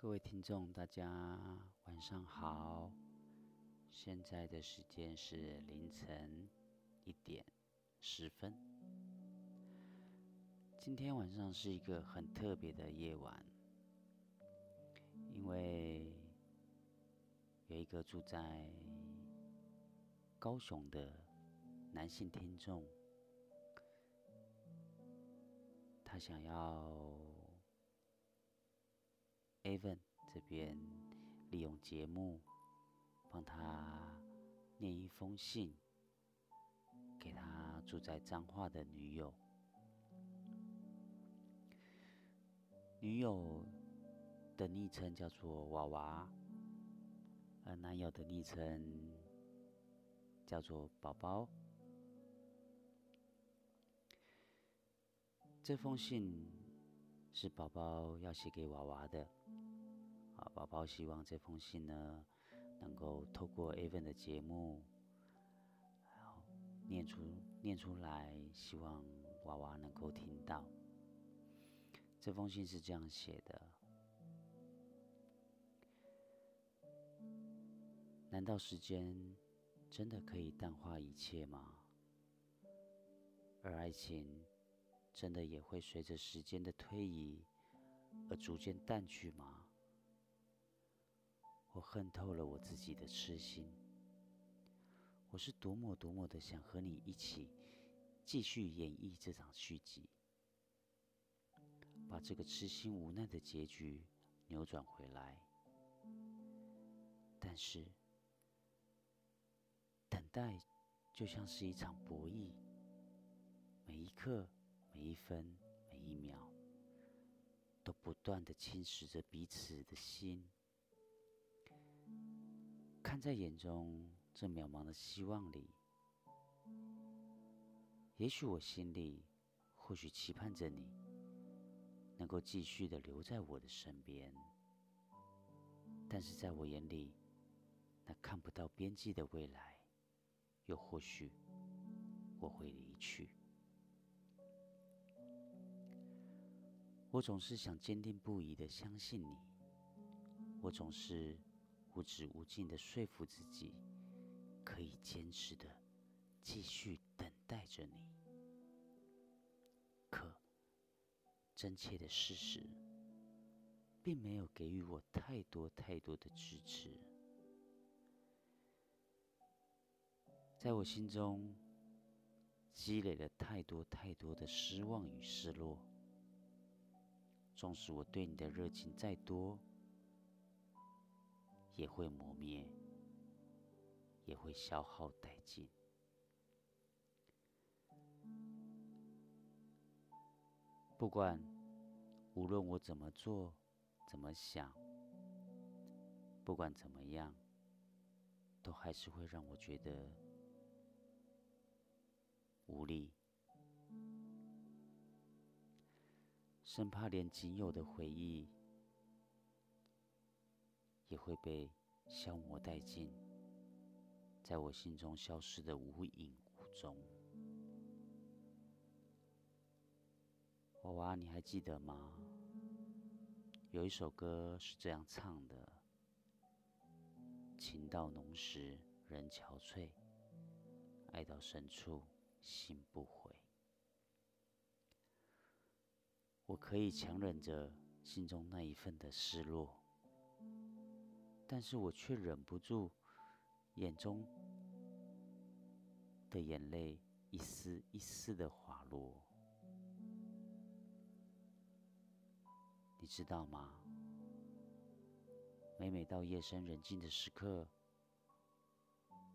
各位听众，大家晚上好。现在的时间是凌晨一点十分。今天晚上是一个很特别的夜晚，因为有一个住在高雄的男性听众，他想要。Evan 这边利用节目帮他念一封信，给他住在彰化的女友。女友的昵称叫做娃娃，而男友的昵称叫做宝宝。这封信是宝宝要写给娃娃的。啊，宝宝希望这封信呢，能够透过 Evan 的节目，然后念出念出来，希望娃娃能够听到。这封信是这样写的：难道时间真的可以淡化一切吗？而爱情真的也会随着时间的推移而逐渐淡去吗？我恨透了我自己的痴心，我是多么多么的想和你一起继续演绎这场续集，把这个痴心无奈的结局扭转回来。但是，等待就像是一场博弈，每一刻、每一分、每一秒，都不断的侵蚀着彼此的心。看在眼中，这渺茫的希望里，也许我心里或许期盼着你，能够继续的留在我的身边。但是在我眼里，那看不到边际的未来，又或许我会离去。我总是想坚定不移的相信你，我总是。无止无尽的说服自己，可以坚持的继续等待着你。可真切的事实，并没有给予我太多太多的支持。在我心中，积累了太多太多的失望与失落。纵使我对你的热情再多，也会磨灭，也会消耗殆尽。不管无论我怎么做，怎么想，不管怎么样，都还是会让我觉得无力，生怕连仅有的回忆。也会被消磨殆尽，在我心中消失的无影无踪。娃娃，你还记得吗？有一首歌是这样唱的：“情到浓时人憔悴，爱到深处心不悔。”我可以强忍着心中那一份的失落。但是我却忍不住，眼中的眼泪一丝一丝的滑落。你知道吗？每每到夜深人静的时刻，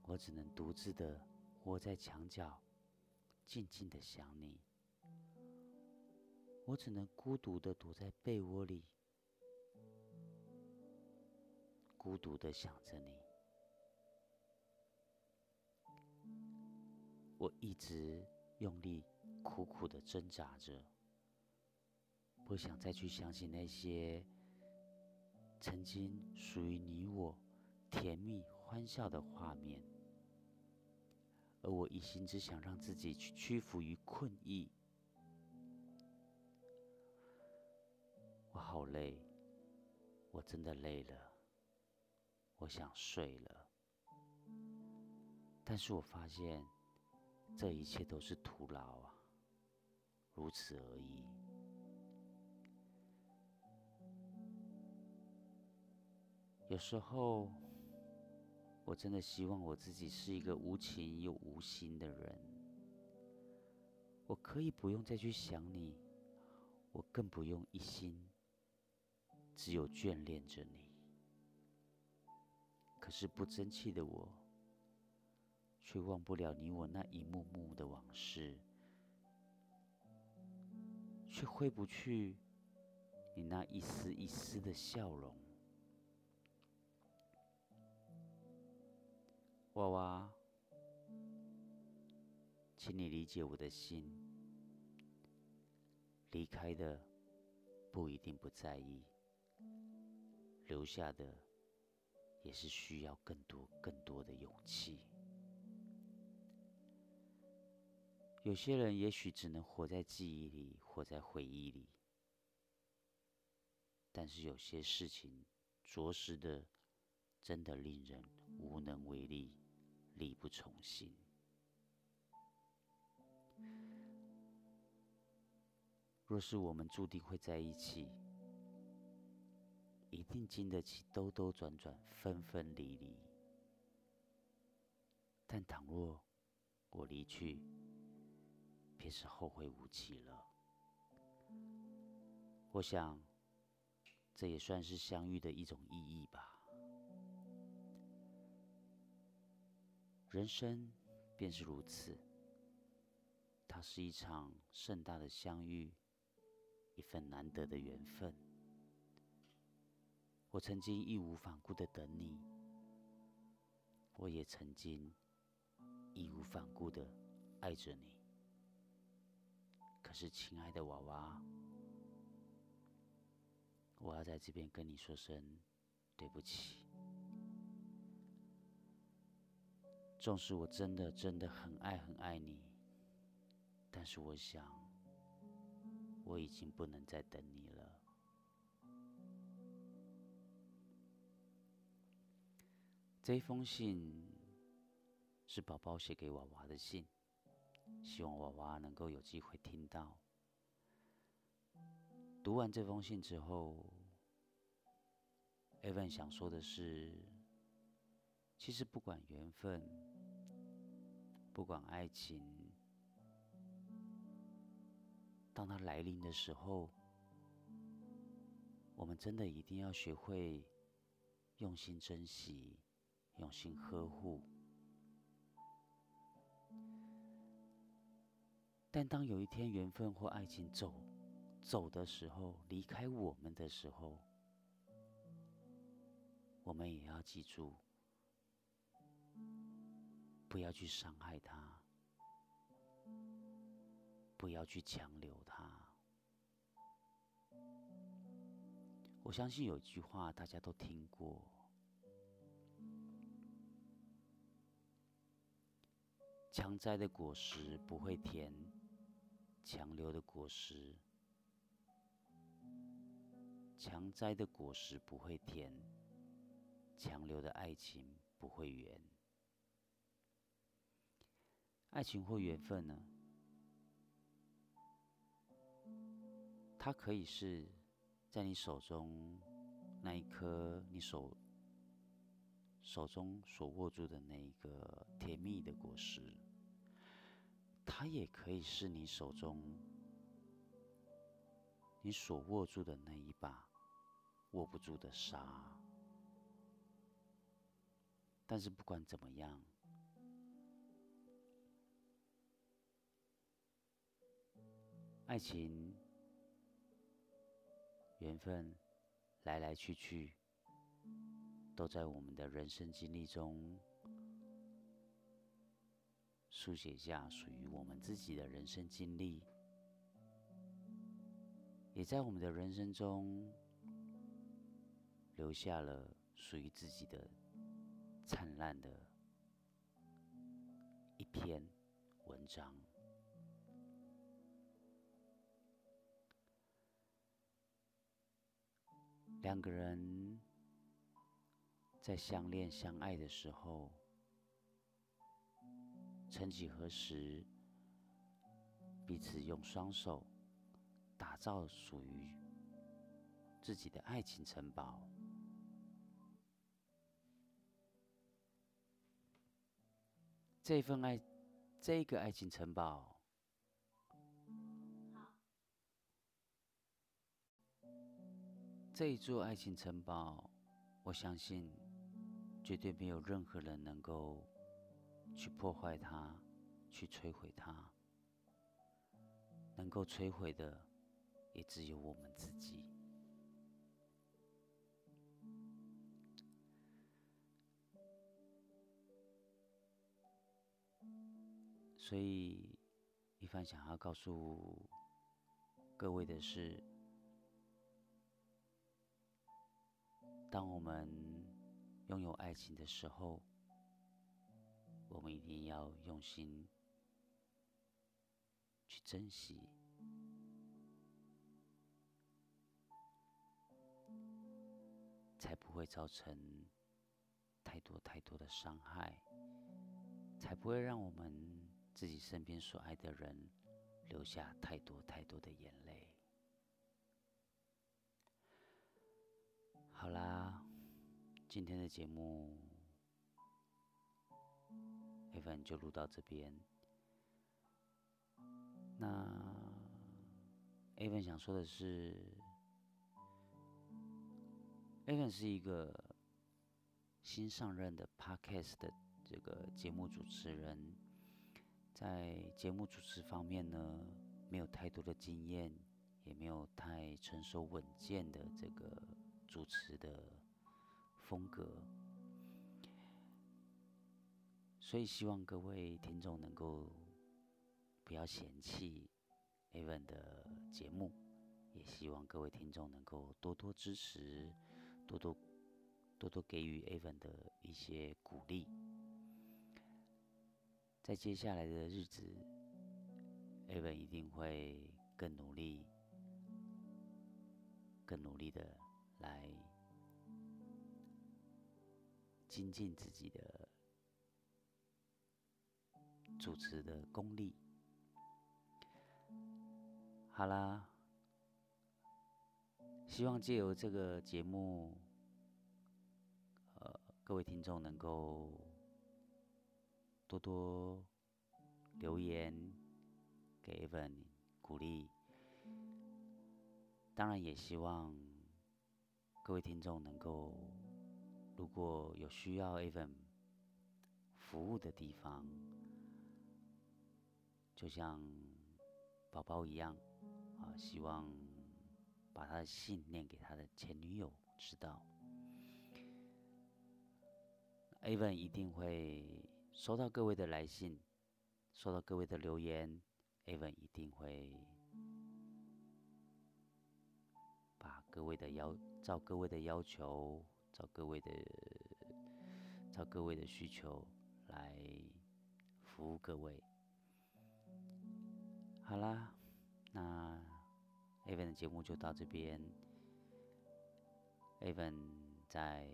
我只能独自的窝在墙角，静静的想你。我只能孤独的躲在被窝里。孤独的想着你，我一直用力、苦苦的挣扎着，不想再去想起那些曾经属于你我甜蜜欢笑的画面，而我一心只想让自己去屈服于困意。我好累。我真的累了，我想睡了。但是我发现，这一切都是徒劳啊，如此而已。有时候，我真的希望我自己是一个无情又无心的人。我可以不用再去想你，我更不用一心只有眷恋着你。可是不争气的我，却忘不了你我那一幕幕的往事，却挥不去你那一丝一丝的笑容。娃娃，请你理解我的心。离开的不一定不在意，留下的也是需要更多更多的勇气。有些人也许只能活在记忆里，活在回忆里，但是有些事情，着实的，真的令人无能为力。力不从心。若是我们注定会在一起，一定经得起兜兜转转、分分离离。但倘若我离去，便是后会无期了。我想，这也算是相遇的一种意义吧。人生便是如此，它是一场盛大的相遇，一份难得的缘分。我曾经义无反顾的等你，我也曾经义无反顾的爱着你。可是，亲爱的娃娃，我要在这边跟你说声对不起。纵使我真的真的很爱很爱你，但是我想，我已经不能再等你了。这封信是宝宝写给娃娃的信，希望娃娃能够有机会听到。读完这封信之后，Evan 想说的是，其实不管缘分。不管爱情，当它来临的时候，我们真的一定要学会用心珍惜，用心呵护。但当有一天缘分或爱情走走的时候，离开我们的时候，我们也要记住。不要去伤害他，不要去强留他。我相信有一句话大家都听过：强摘的果实不会甜，强留的果实；强摘的果实不会甜，强留的爱情不会圆。爱情或缘分呢？它可以是在你手中那一颗你手手中所握住的那一个甜蜜的果实，它也可以是你手中你所握住的那一把握不住的沙。但是不管怎么样。爱情、缘分，来来去去，都在我们的人生经历中书写下属于我们自己的人生经历，也在我们的人生中留下了属于自己的灿烂的一篇文章。两个人在相恋相爱的时候，曾几何时，彼此用双手打造属于自己的爱情城堡。这份爱，这个爱情城堡，这一座爱情城堡，我相信绝对没有任何人能够去破坏它，去摧毁它。能够摧毁的，也只有我们自己。所以，一凡想要告诉各位的是：当我们拥有爱情的时候，我们一定要用心去珍惜，才不会造成太多太多的伤害，才不会让我们。自己身边所爱的人留下太多太多的眼泪。好啦，今天的节目，Evan 就录到这边。那 Evan 想说的是，Evan 是一个新上任的 Podcast 的这个节目主持人。在节目主持方面呢，没有太多的经验，也没有太成熟稳健的这个主持的风格，所以希望各位听众能够不要嫌弃 Evan 的节目，也希望各位听众能够多多支持，多多多多给予 Evan 的一些鼓励。在接下来的日子，Evan 一定会更努力、更努力的来精进自己的主持的功力。好啦，希望借由这个节目，呃，各位听众能够。多多留言给 Evan 鼓励，当然也希望各位听众能够，如果有需要 Evan 服务的地方，就像宝宝一样啊，希望把他的信念给他的前女友知道，Evan 一定会。收到各位的来信，收到各位的留言，Evan 一定会把各位的要照各位的要求，照各位的照各位的需求来服务各位。好啦，那 Evan 的节目就到这边。Evan 在。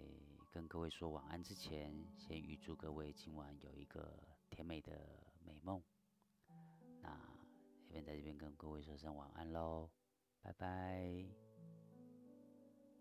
跟各位说晚安之前，先预祝各位今晚有一个甜美的美梦。那这边在这边跟各位说声晚安喽，拜拜。